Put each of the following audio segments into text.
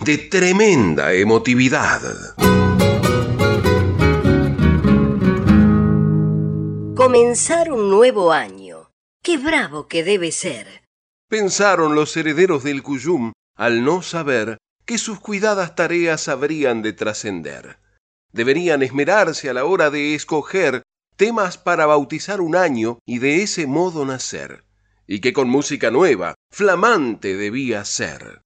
de tremenda emotividad. Comenzar un nuevo año. Qué bravo que debe ser. Pensaron los herederos del Cuyum al no saber que sus cuidadas tareas habrían de trascender. Deberían esmerarse a la hora de escoger temas para bautizar un año y de ese modo nacer, y que con música nueva, flamante debía ser.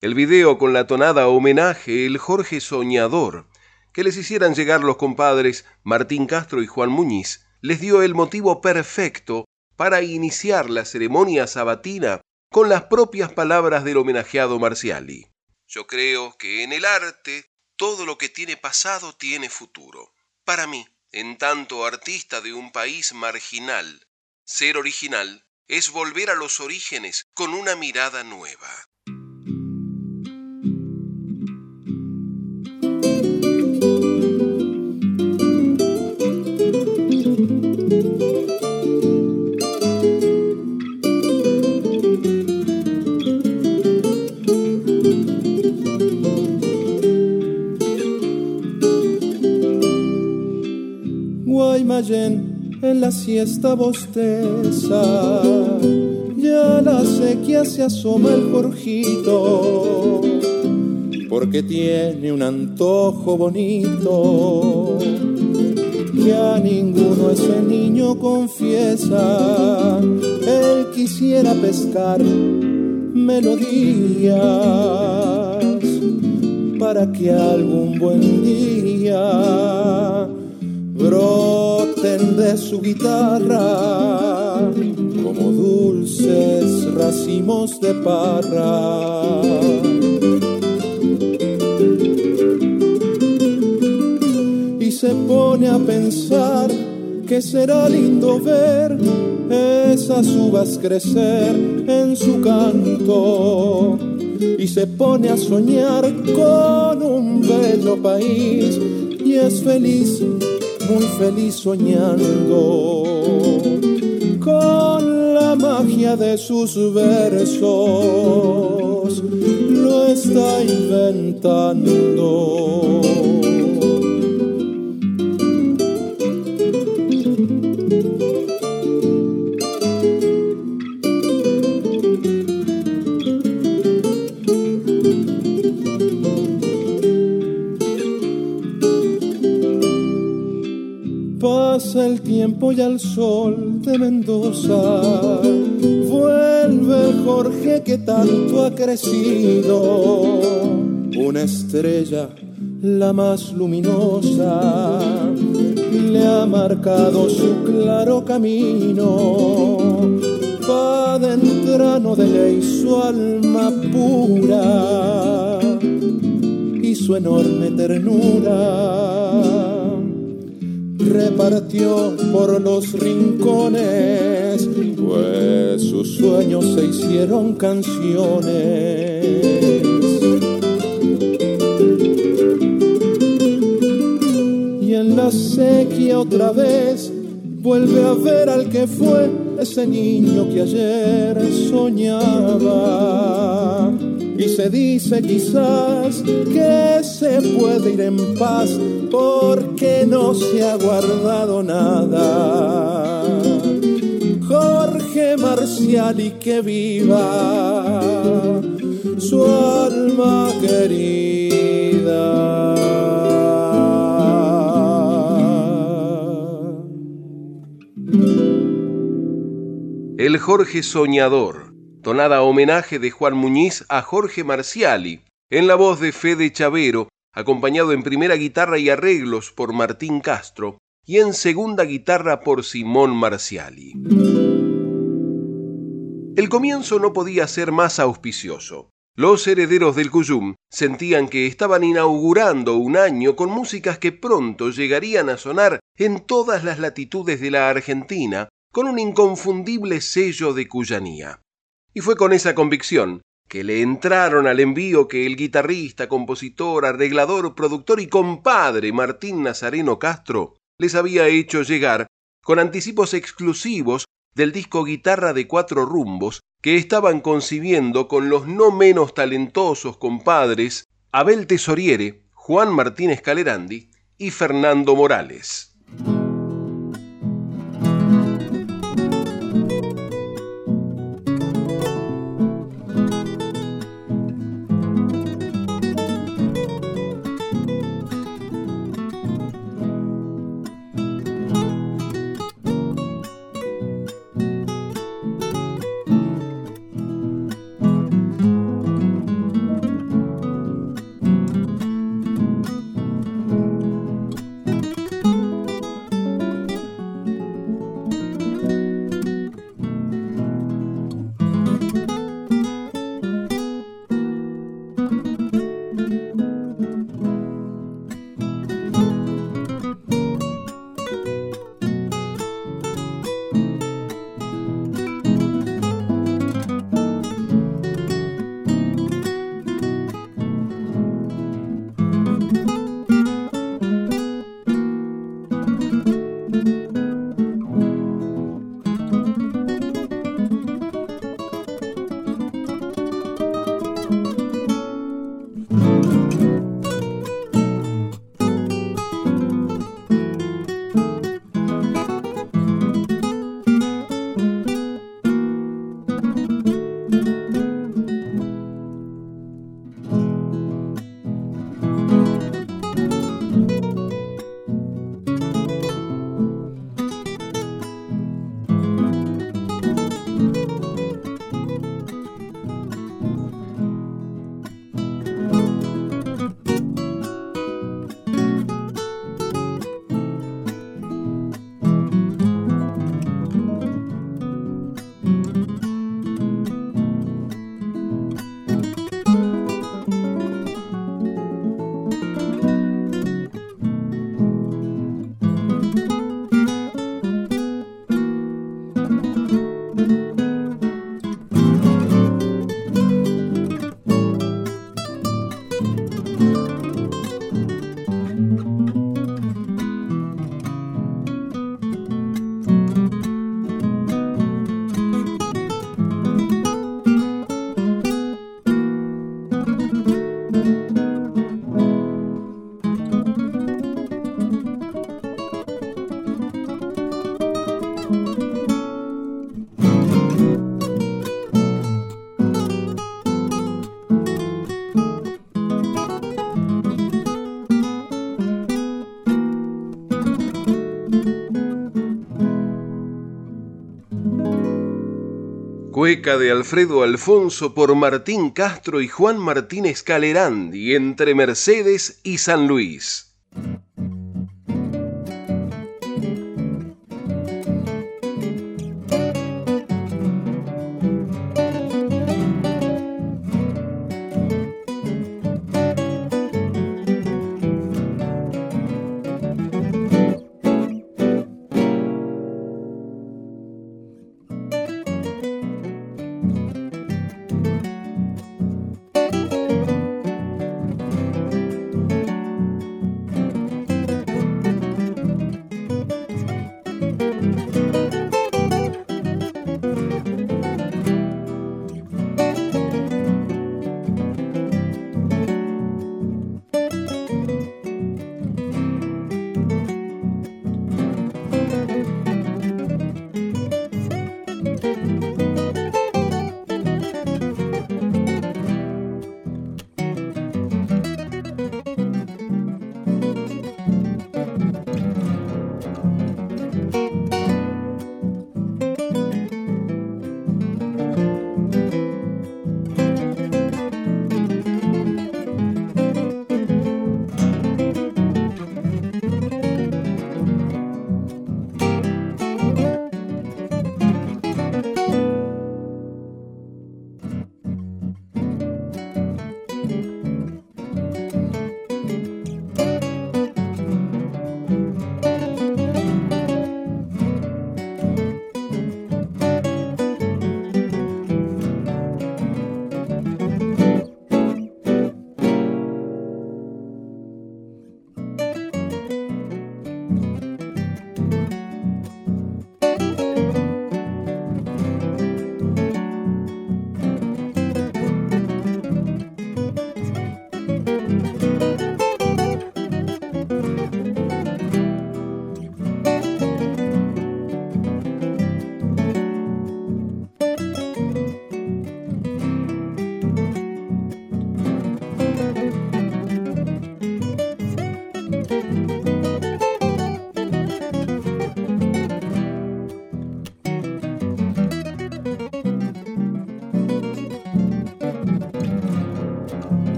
El video con la tonada homenaje El Jorge Soñador, que les hicieran llegar los compadres Martín Castro y Juan Muñiz, les dio el motivo perfecto para iniciar la ceremonia sabatina con las propias palabras del homenajeado Marciali. Yo creo que en el arte todo lo que tiene pasado tiene futuro. Para mí, en tanto artista de un país marginal, ser original es volver a los orígenes con una mirada nueva. En la siesta bosteza. Ya la sequía se asoma el Jorgito, porque tiene un antojo bonito que a ninguno ese niño confiesa. Él quisiera pescar melodías para que algún buen día broten de su guitarra como dulces racimos de parra. Y se pone a pensar que será lindo ver esas uvas crecer en su canto. Y se pone a soñar con un bello país y es feliz muy feliz soñando con la magia de sus versos, lo está inventando. El tiempo y al sol de Mendoza. Vuelve Jorge que tanto ha crecido, una estrella la más luminosa, le ha marcado su claro camino. Va entrano de ley su alma pura y su enorme ternura repartió por los rincones, pues sus sueños se hicieron canciones. Y en la sequía otra vez vuelve a ver al que fue ese niño que ayer soñaba y se dice quizás que se puede ir en paz porque no se ha guardado nada. Jorge Marcial y que viva su alma querida. El Jorge Soñador tonada homenaje de Juan Muñiz a Jorge Marciali, en la voz de Fede Chavero, acompañado en primera guitarra y arreglos por Martín Castro y en segunda guitarra por Simón Marciali. El comienzo no podía ser más auspicioso. Los herederos del Cuyum sentían que estaban inaugurando un año con músicas que pronto llegarían a sonar en todas las latitudes de la Argentina con un inconfundible sello de cuyanía. Y fue con esa convicción que le entraron al envío que el guitarrista, compositor, arreglador, productor y compadre Martín Nazareno Castro les había hecho llegar con anticipos exclusivos del disco Guitarra de Cuatro Rumbos que estaban concibiendo con los no menos talentosos compadres Abel Tesoriere, Juan Martínez Calerandi y Fernando Morales. Cueca de Alfredo Alfonso por Martín Castro y Juan Martínez Calerandi entre Mercedes y San Luis.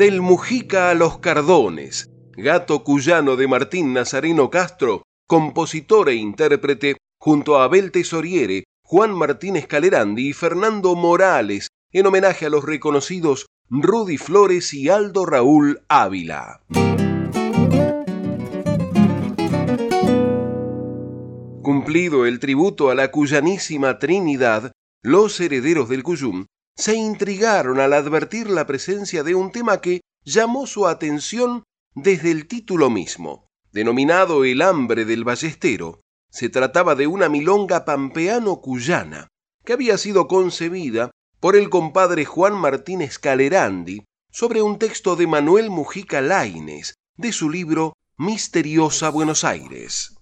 Del Mujica a los Cardones, gato cuyano de Martín Nazareno Castro, compositor e intérprete, junto a Abel Tesoriere, Juan Martínez Calerandi y Fernando Morales, en homenaje a los reconocidos Rudy Flores y Aldo Raúl Ávila. Cumplido el tributo a la cuyanísima Trinidad, los herederos del Cuyum se intrigaron al advertir la presencia de un tema que llamó su atención desde el título mismo. Denominado El hambre del ballestero, se trataba de una milonga pampeano-cuyana, que había sido concebida por el compadre Juan Martínez Calerandi sobre un texto de Manuel Mujica Laines, de su libro Misteriosa Buenos Aires.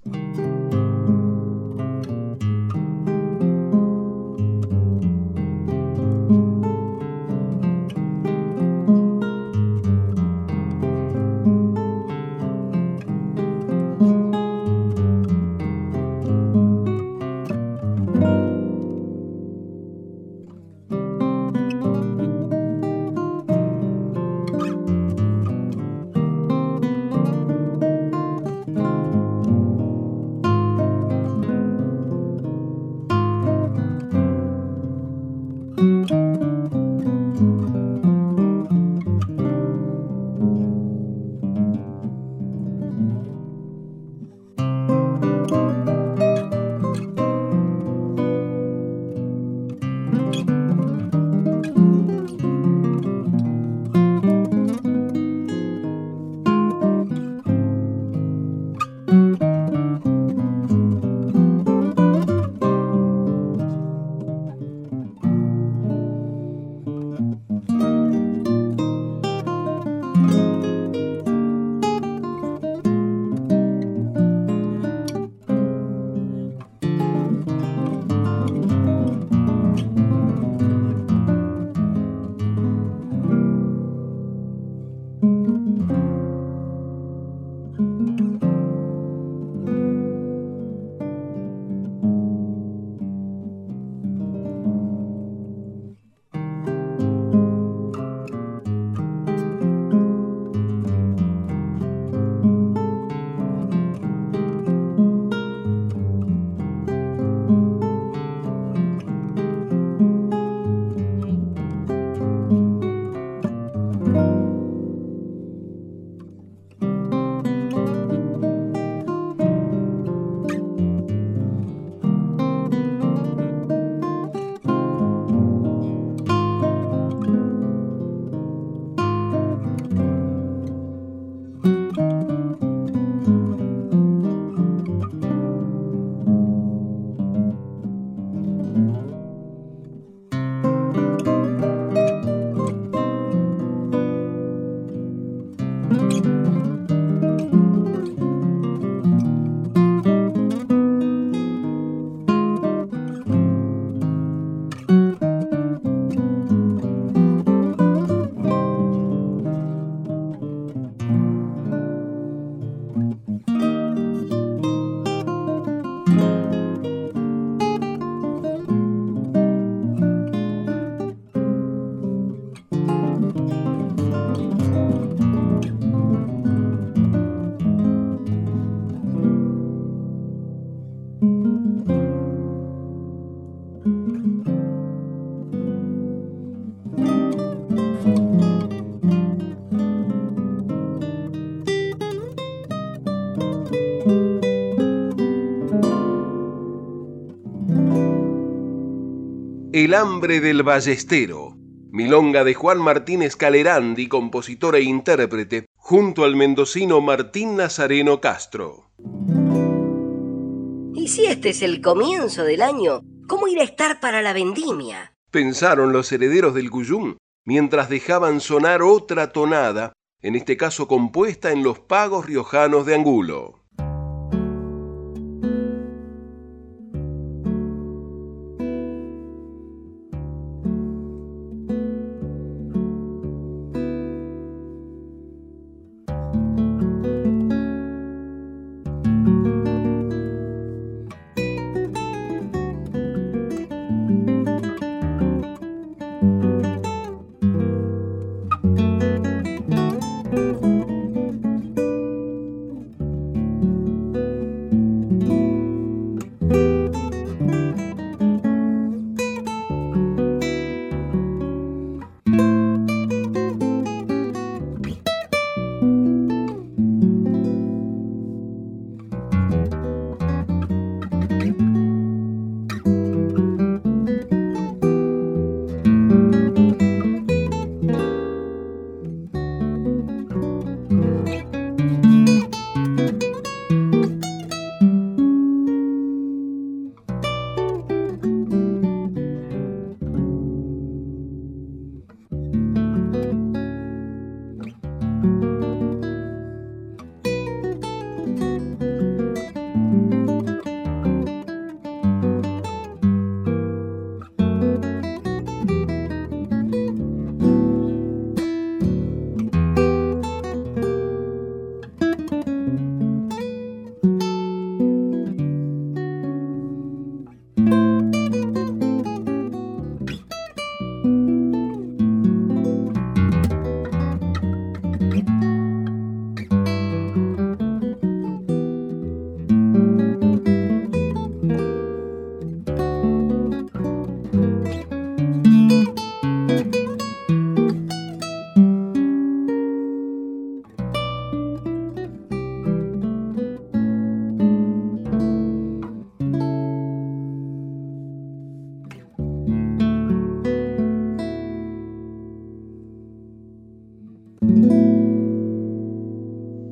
El hambre del ballestero, milonga de Juan Martínez Calerandi, compositor e intérprete, junto al mendocino Martín Nazareno Castro. ¿Y si este es el comienzo del año? ¿Cómo ir a estar para la vendimia? Pensaron los herederos del Cuyum mientras dejaban sonar otra tonada, en este caso compuesta en los pagos riojanos de Angulo.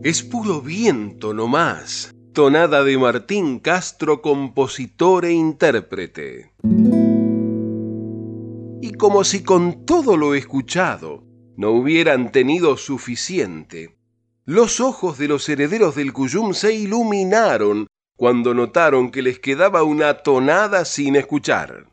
Es puro viento no más. Tonada de Martín Castro, compositor e intérprete. Y como si con todo lo escuchado no hubieran tenido suficiente, los ojos de los herederos del Cuyum se iluminaron cuando notaron que les quedaba una tonada sin escuchar.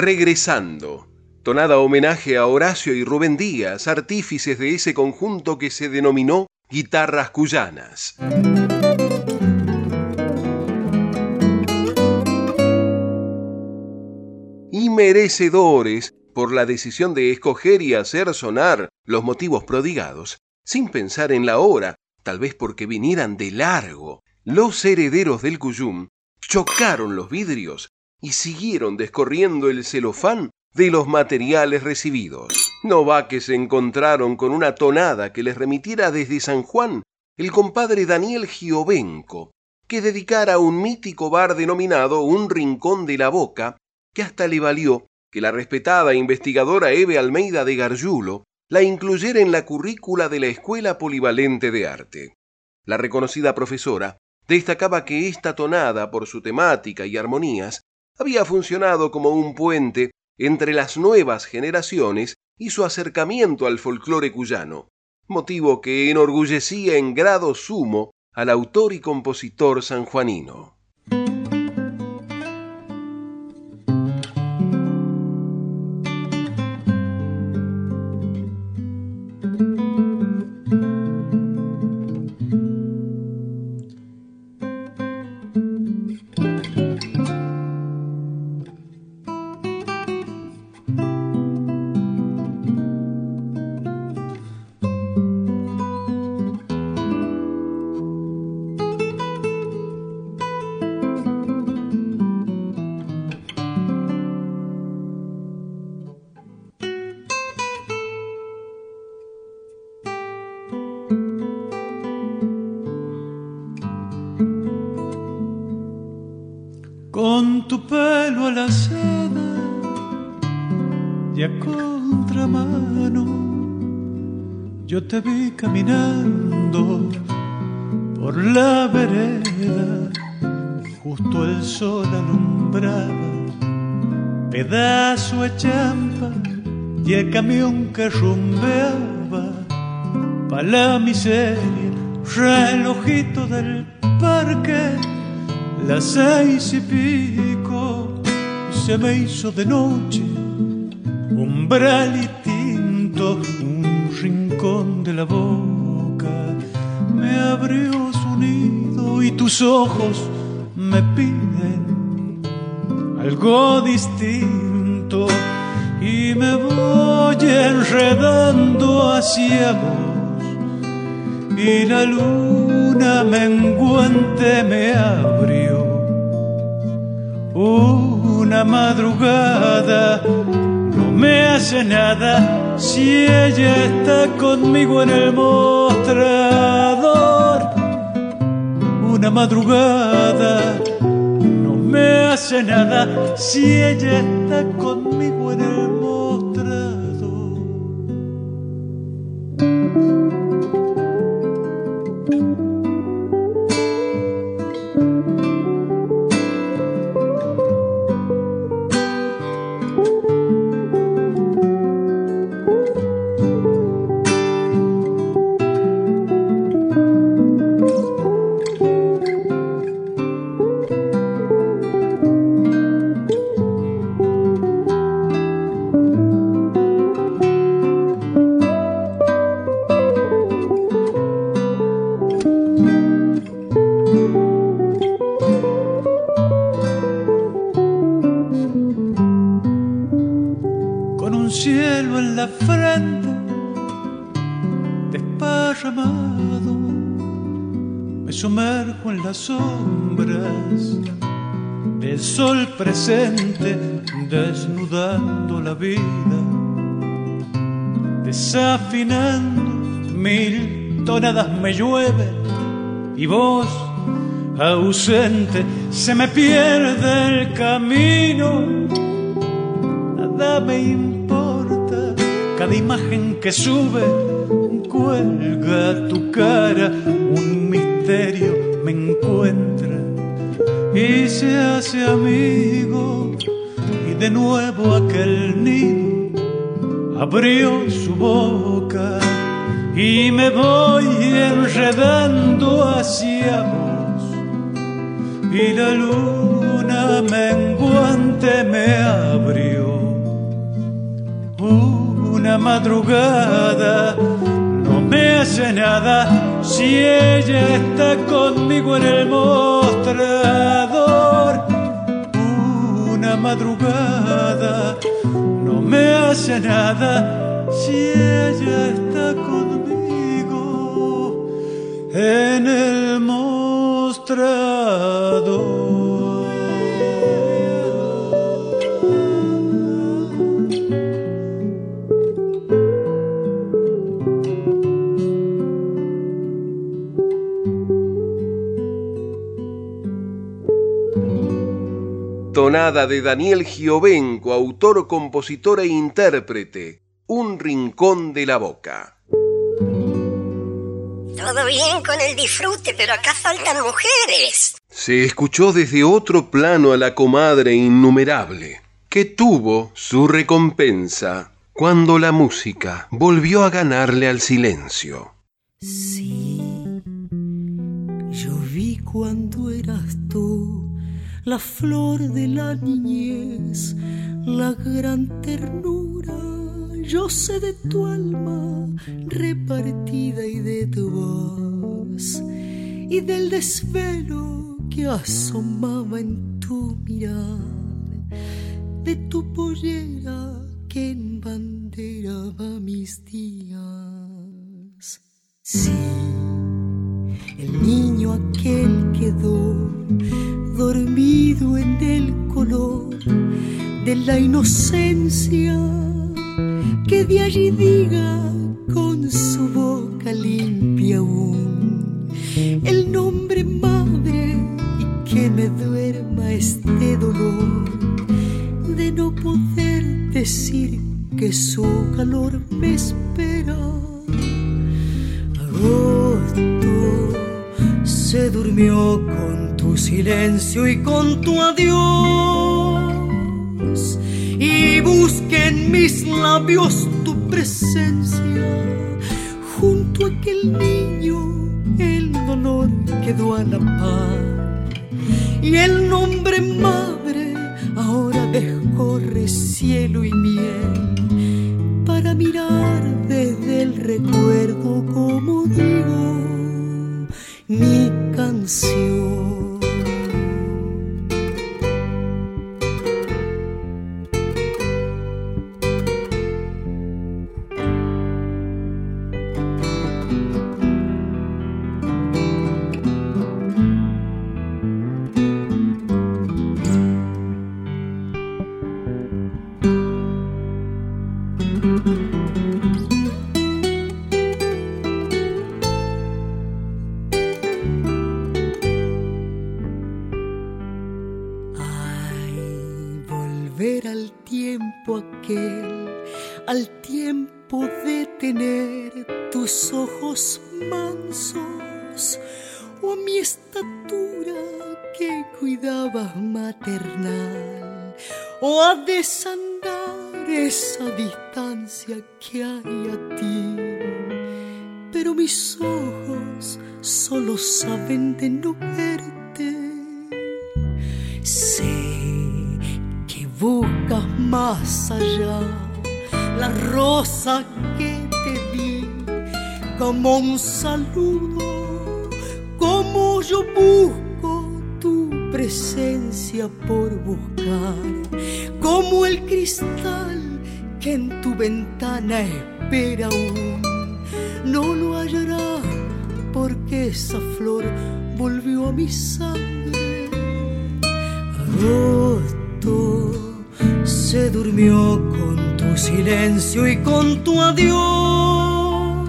Regresando, tonada homenaje a Horacio y Rubén Díaz, artífices de ese conjunto que se denominó Guitarras Cuyanas. Y merecedores por la decisión de escoger y hacer sonar los motivos prodigados, sin pensar en la hora, tal vez porque vinieran de largo. Los herederos del Cuyum chocaron los vidrios y siguieron descorriendo el celofán de los materiales recibidos. No va que se encontraron con una tonada que les remitiera desde San Juan el compadre Daniel Giovenco, que dedicara un mítico bar denominado Un Rincón de la Boca, que hasta le valió que la respetada investigadora Eve Almeida de Gargiulo la incluyera en la currícula de la Escuela Polivalente de Arte. La reconocida profesora destacaba que esta tonada, por su temática y armonías, había funcionado como un puente entre las nuevas generaciones y su acercamiento al folclore cuyano, motivo que enorgullecía en grado sumo al autor y compositor sanjuanino. Te vi caminando por la vereda, justo el sol alumbraba, pedazo de champa y el camión que rumbeaba pa' la miseria, relojito del parque, las seis y pico, se me hizo de noche, umbral y de la boca, me abrió su nido y tus ojos me piden algo distinto. Y me voy enredando hacia vos. Y la luna menguante me abrió una madrugada. No me hace nada si ella está conmigo en el mostrador una madrugada no me hace nada. Si ella está conmigo en el presente desnudando la vida, desafinando mil tonadas me llueve y vos ausente se me pierde el camino, nada me importa, cada imagen que sube cuelga tu cara, un misterio me encuentra y se hace amigo. Y de nuevo aquel nido abrió su boca y me voy enredando hacia vos. Y la luna menguante me abrió. Una madrugada no me hace nada si ella está conmigo en el mostrador, madrugada no me hace nada si ella está conmigo en el mostrador. De Daniel Giovenco, autor, compositor e intérprete. Un rincón de la boca. Todo bien con el disfrute, pero acá faltan mujeres. Se escuchó desde otro plano a la comadre innumerable, que tuvo su recompensa cuando la música volvió a ganarle al silencio. Sí, yo vi cuando eras tú la flor de la niñez, la gran ternura. Yo sé de tu alma repartida y de tu voz y del desvelo que asomaba en tu mirar, de tu pollera que embanderaba mis días. Sí, el niño aquel quedó dormido en el color de la inocencia que de allí diga con su boca limpia aún el nombre madre y que me duerma este dolor de no poder decir que su calor me espera. Agosto se durmió con tu silencio y con tu adiós. y busque en mis labios tu presencia. Junto a aquel niño el dolor quedó a la par y el nombre madre ahora descorre cielo y miel para mirar desde el recuerdo como digo mi canción. Desandar esa distancia que hay a ti. Pero mis ojos solo saben de no verte. Sé que buscas más allá la rosa que te di como un saludo, como yo busco presencia por buscar como el cristal que en tu ventana espera aún. No lo hallará porque esa flor volvió a mi sangre. Agosto se durmió con tu silencio y con tu adiós.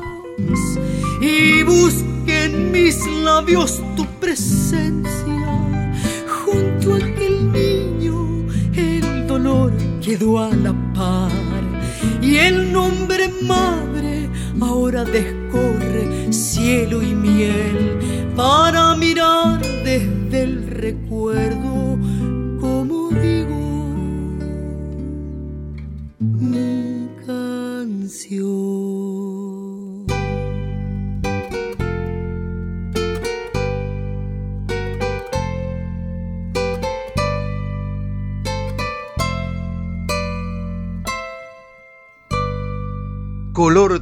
Y busqué en mis labios tu presencia quedó a la par. Y el nombre madre ahora descorre cielo y miel para mirar desde el recuerdo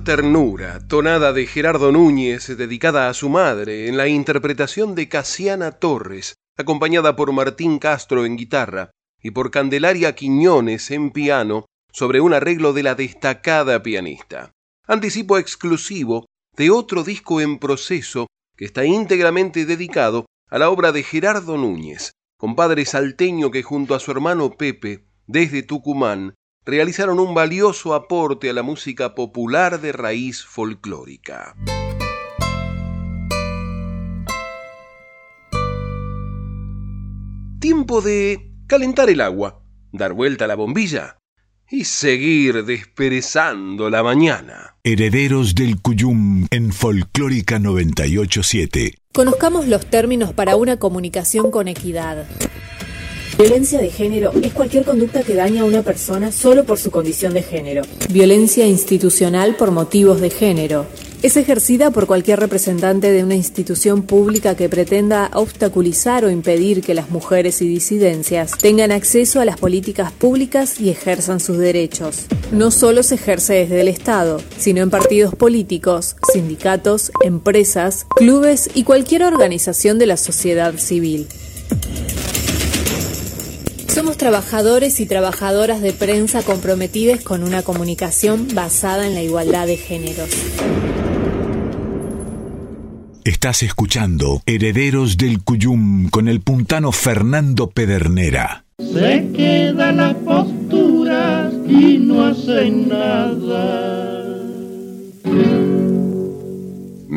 Ternura, tonada de Gerardo Núñez, dedicada a su madre, en la interpretación de Casiana Torres, acompañada por Martín Castro en guitarra y por Candelaria Quiñones en piano, sobre un arreglo de la destacada pianista. Anticipo exclusivo de otro disco en proceso que está íntegramente dedicado a la obra de Gerardo Núñez, compadre salteño que junto a su hermano Pepe, desde Tucumán, realizaron un valioso aporte a la música popular de raíz folclórica. Tiempo de calentar el agua, dar vuelta a la bombilla y seguir desperezando la mañana. Herederos del Cuyum en Folclórica 987. Conozcamos los términos para una comunicación con equidad. Violencia de género es cualquier conducta que daña a una persona solo por su condición de género. Violencia institucional por motivos de género. Es ejercida por cualquier representante de una institución pública que pretenda obstaculizar o impedir que las mujeres y disidencias tengan acceso a las políticas públicas y ejerzan sus derechos. No solo se ejerce desde el Estado, sino en partidos políticos, sindicatos, empresas, clubes y cualquier organización de la sociedad civil. Somos trabajadores y trabajadoras de prensa comprometidos con una comunicación basada en la igualdad de géneros. Estás escuchando Herederos del Cuyum con el puntano Fernando Pedernera. Se quedan las posturas y no hacen nada.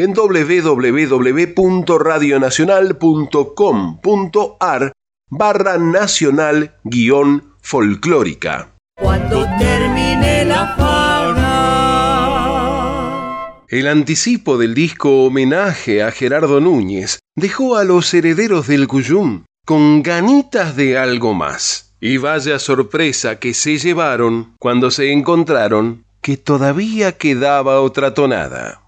en www.radionacional.com.ar barra nacional guion folclórica. Cuando termine la fauna. El anticipo del disco homenaje a Gerardo Núñez dejó a los herederos del Cuyum con ganitas de algo más. Y vaya sorpresa que se llevaron cuando se encontraron que todavía quedaba otra tonada.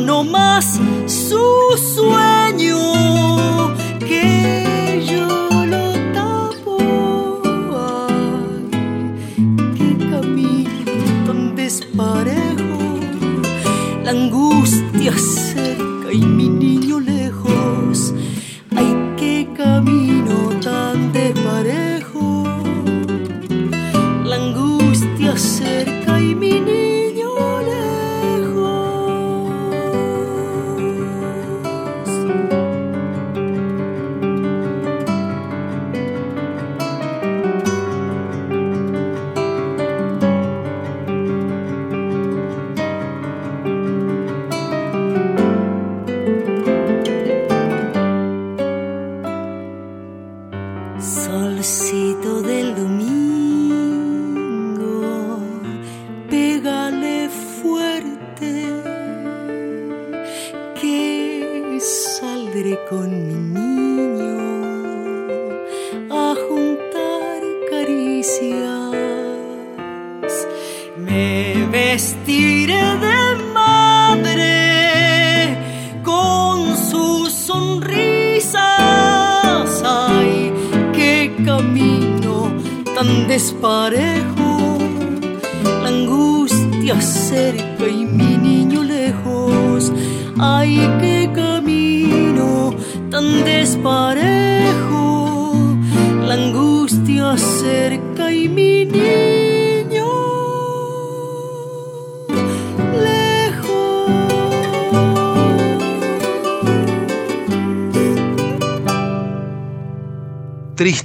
no más su sueño.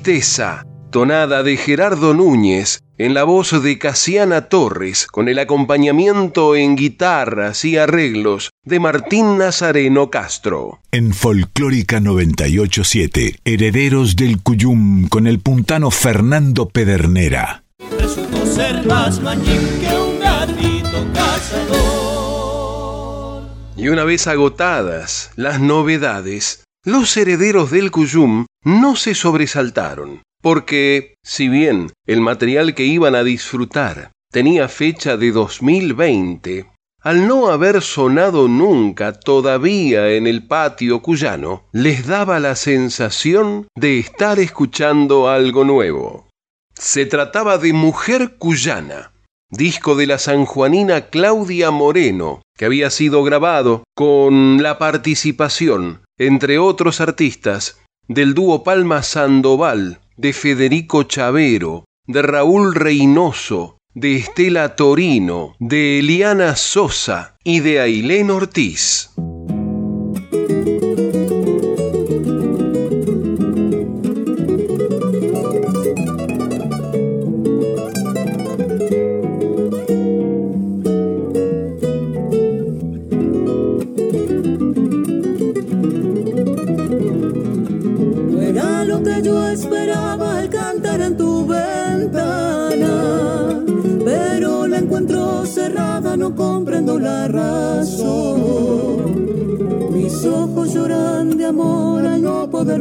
Tristeza, tonada de Gerardo Núñez, en la voz de Casiana Torres, con el acompañamiento en guitarras y arreglos de Martín Nazareno Castro. En Folclórica 987, Herederos del Cuyum, con el puntano Fernando Pedernera. ser más que un gatito cazador. Y una vez agotadas las novedades, los herederos del Cuyum no se sobresaltaron, porque, si bien el material que iban a disfrutar tenía fecha de 2020, al no haber sonado nunca todavía en el patio cuyano, les daba la sensación de estar escuchando algo nuevo. Se trataba de Mujer Cuyana, disco de la sanjuanina Claudia Moreno, que había sido grabado con la participación, entre otros artistas, del dúo Palma Sandoval, de Federico Chavero, de Raúl Reynoso, de Estela Torino, de Eliana Sosa y de Ailén Ortiz.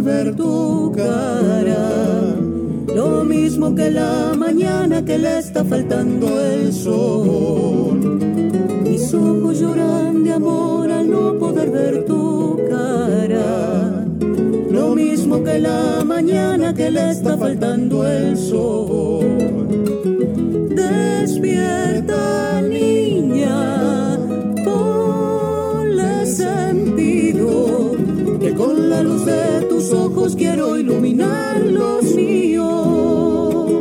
Ver tu cara. Lo mismo que la mañana que le está faltando el sol. Mis ojos lloran de amor al no poder ver tu cara. Lo mismo que la mañana que le está faltando el sol. Despierta, niña, la luz de ojos quiero iluminar los míos.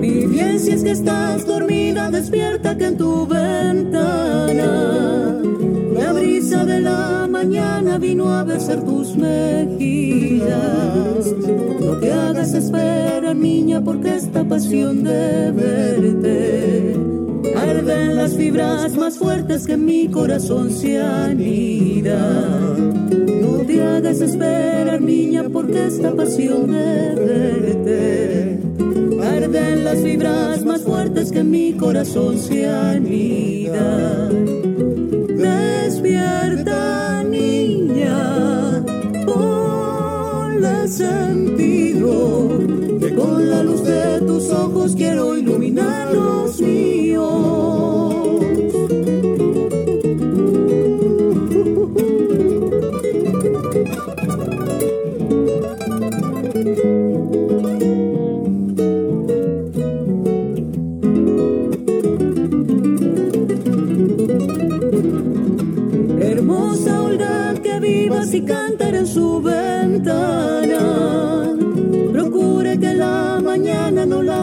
Mi bien, si es que estás dormida, despierta que en tu a besar tus mejillas. No te hagas esperar, niña, porque esta pasión de verte arden las fibras más fuertes que mi corazón se anida. No te hagas esperar, niña, porque esta pasión de verte arden las fibras más fuertes que mi corazón se anida. Sentido que con la luz de tus ojos quiero iluminar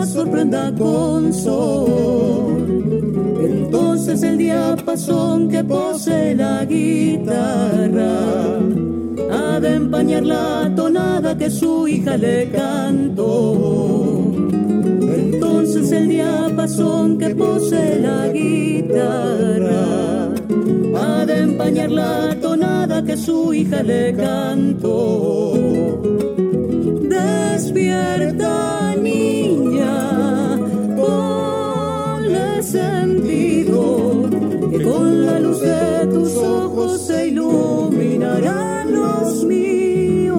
sorprenda con sol. Entonces el diapasón que posee la guitarra ha de empañar la tonada que su hija le cantó. Entonces el diapasón que posee la guitarra ha de empañar la tonada que su hija le cantó. Despierta, sentido que con la luz de tus ojos se iluminarán los míos.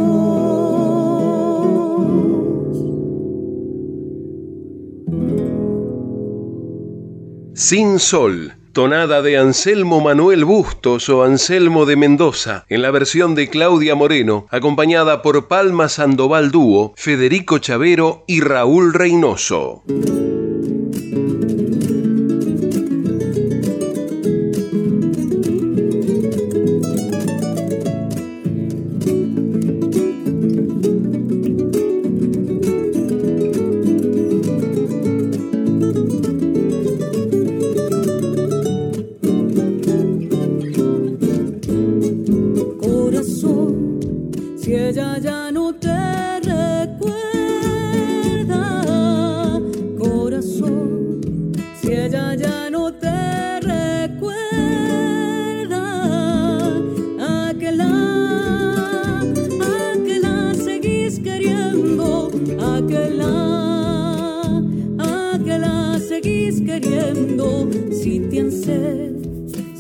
Sin sol tonada de Anselmo Manuel Bustos o Anselmo de Mendoza, en la versión de Claudia Moreno, acompañada por Palma Sandoval Dúo, Federico Chavero y Raúl Reynoso.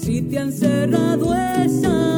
Si te han cerrado esa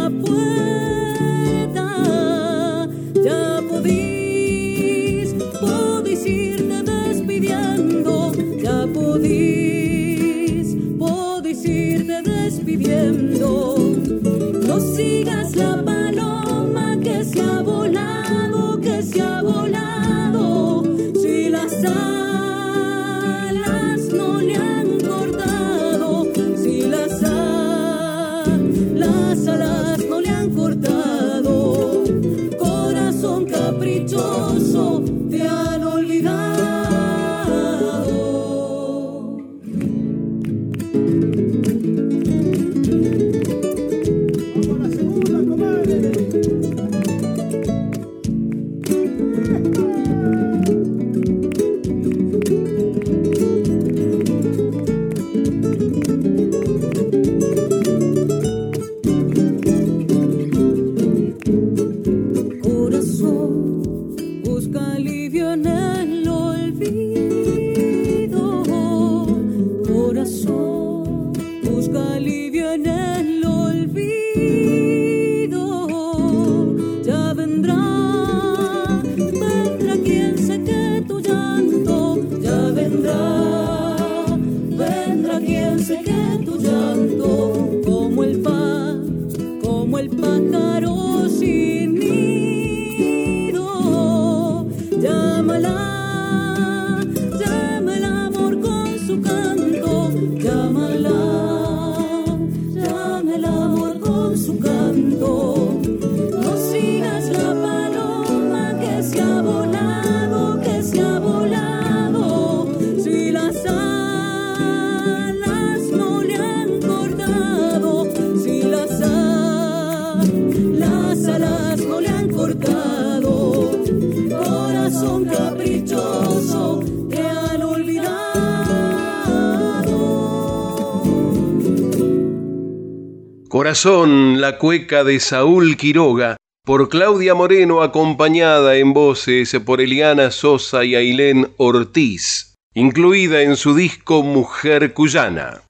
corazón, la cueca de Saúl Quiroga, por Claudia Moreno, acompañada en voces por Eliana Sosa y Ailén Ortiz, incluida en su disco Mujer Cuyana.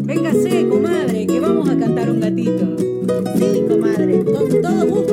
Véngase, comadre, que vamos a cantar un gatito. Sí, comadre, con todo gusto.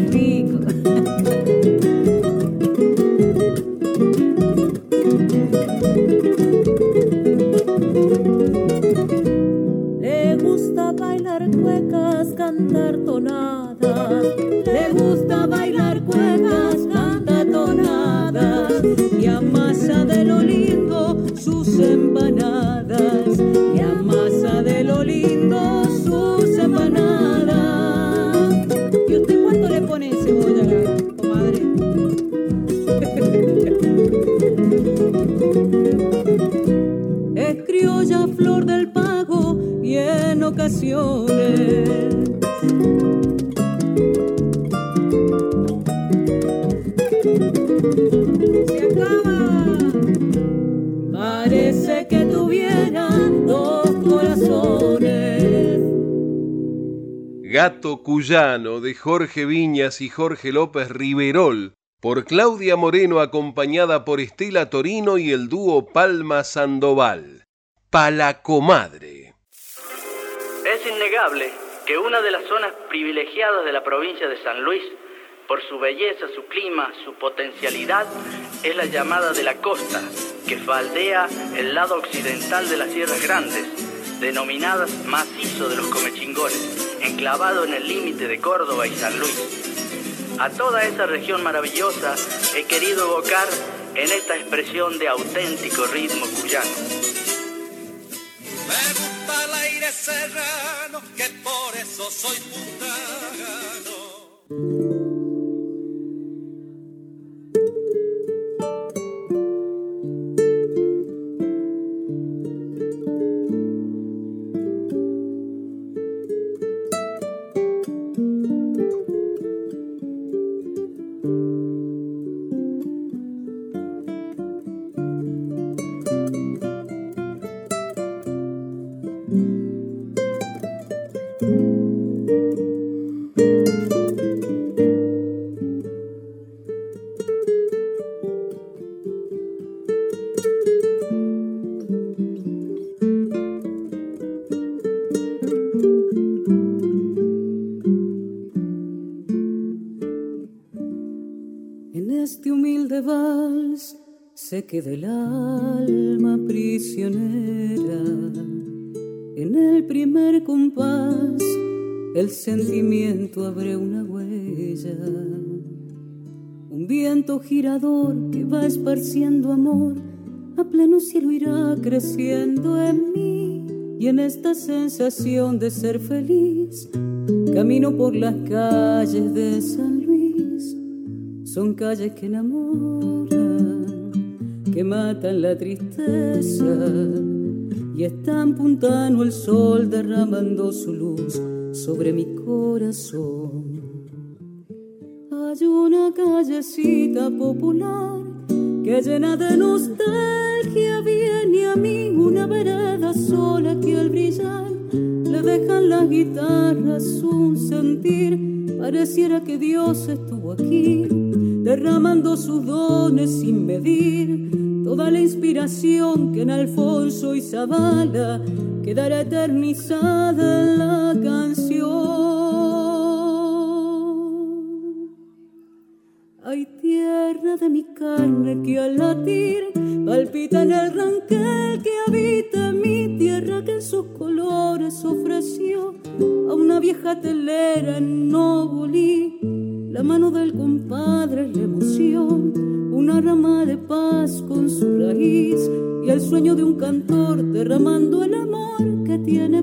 perigo. Jorge Viñas y Jorge López Riverol, por Claudia Moreno acompañada por Estela Torino y el dúo Palma Sandoval. Palacomadre. Es innegable que una de las zonas privilegiadas de la provincia de San Luis, por su belleza, su clima, su potencialidad, es la llamada de la costa, que faldea el lado occidental de las Sierras Grandes denominadas macizo de los comechingones, enclavado en el límite de Córdoba y San Luis. A toda esa región maravillosa he querido evocar en esta expresión de auténtico ritmo cuyano. Me gusta el aire serrano, que por eso soy puntano. Que del alma prisionera. En el primer compás, el sentimiento abre una huella. Un viento girador que va esparciendo amor, a pleno cielo irá creciendo en mí. Y en esta sensación de ser feliz, camino por las calles de San Luis. Son calles que enamoran que matan la tristeza y están puntano el sol derramando su luz sobre mi corazón. Hay una callecita popular que llena de nostalgia viene a mí una vereda sola que al brillar le dejan las guitarras un sentir. Pareciera que Dios estuvo aquí derramando sus dones sin medir toda la inspiración que en Alfonso y Zavala quedará eternizada en la canción. Hay tierra de mi carne que al latir palpita en el ranquel que habita mi tierra que en sus colores ofreció a una vieja telera en Nogolí. La mano del compadre es la emoción una rama de paz con su raíz y el sueño de un cantor derramando el amor que tiene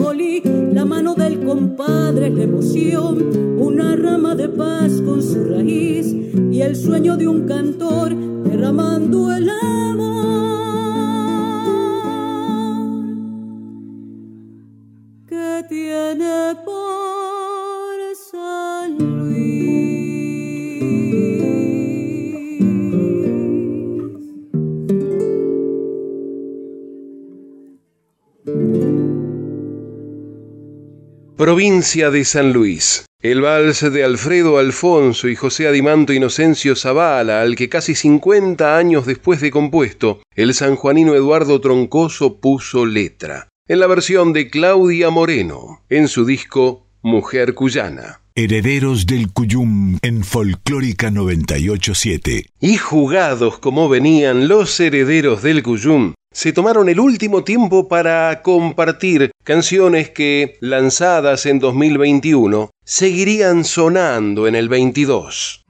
compadre la emoción, una rama de paz con su raíz y y el sueño de un cantor derramando el Provincia de San Luis. El vals de Alfredo Alfonso y José Adimanto Inocencio Zavala, al que casi 50 años después de compuesto, el sanjuanino Eduardo Troncoso puso letra. En la versión de Claudia Moreno, en su disco Mujer Cuyana. Herederos del Cuyum en Folclórica 987. Y jugados como venían los herederos del Cuyum, se tomaron el último tiempo para compartir canciones que, lanzadas en 2021, seguirían sonando en el 22.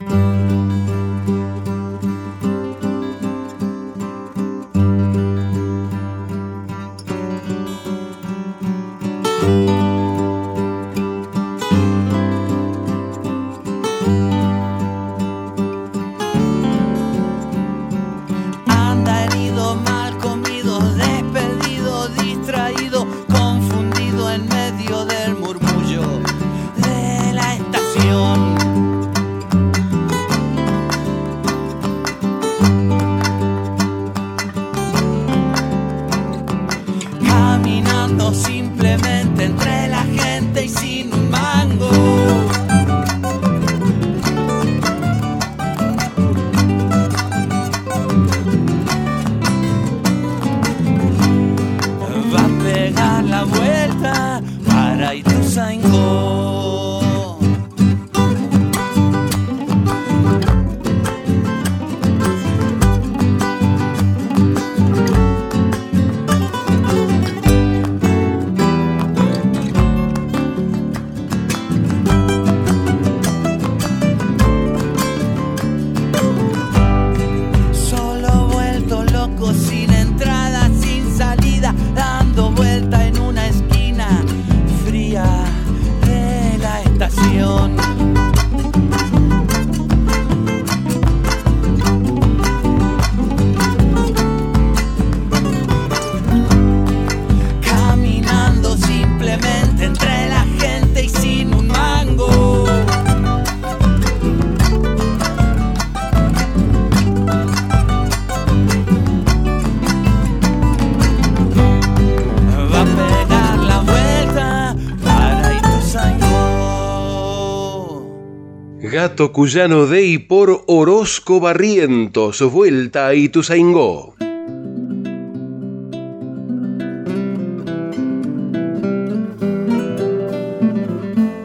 Cuyano de y por Orozco Barrientos, vuelta a Ituzaingó.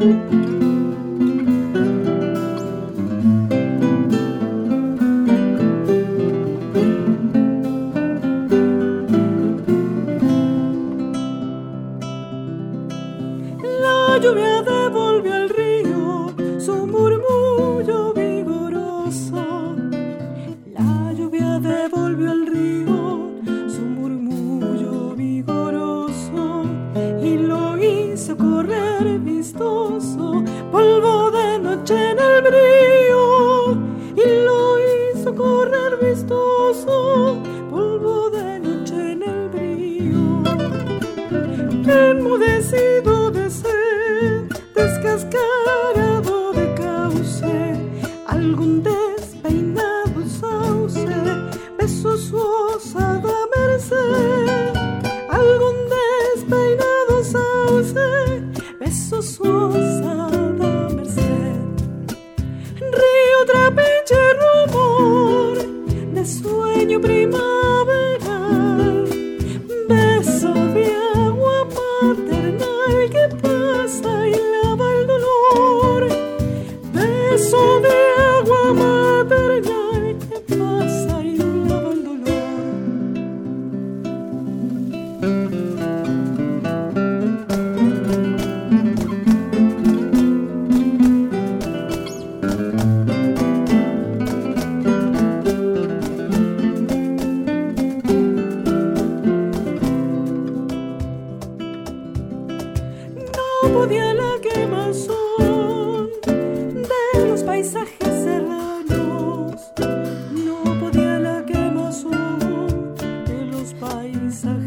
podía So.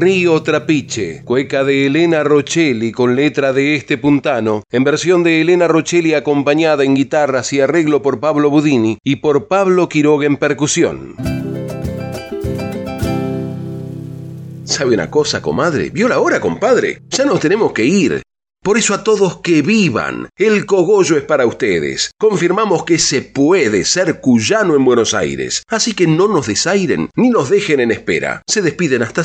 Río Trapiche, cueca de Elena Rochelli con letra de este puntano, en versión de Elena Rochelli acompañada en guitarras y arreglo por Pablo Budini y por Pablo Quiroga en percusión. ¿Sabe una cosa, comadre? ¿Vio la hora, compadre? Ya nos tenemos que ir. Por eso a todos que vivan, el cogollo es para ustedes. Confirmamos que se puede ser cuyano en Buenos Aires, así que no nos desairen ni nos dejen en espera. Se despiden hasta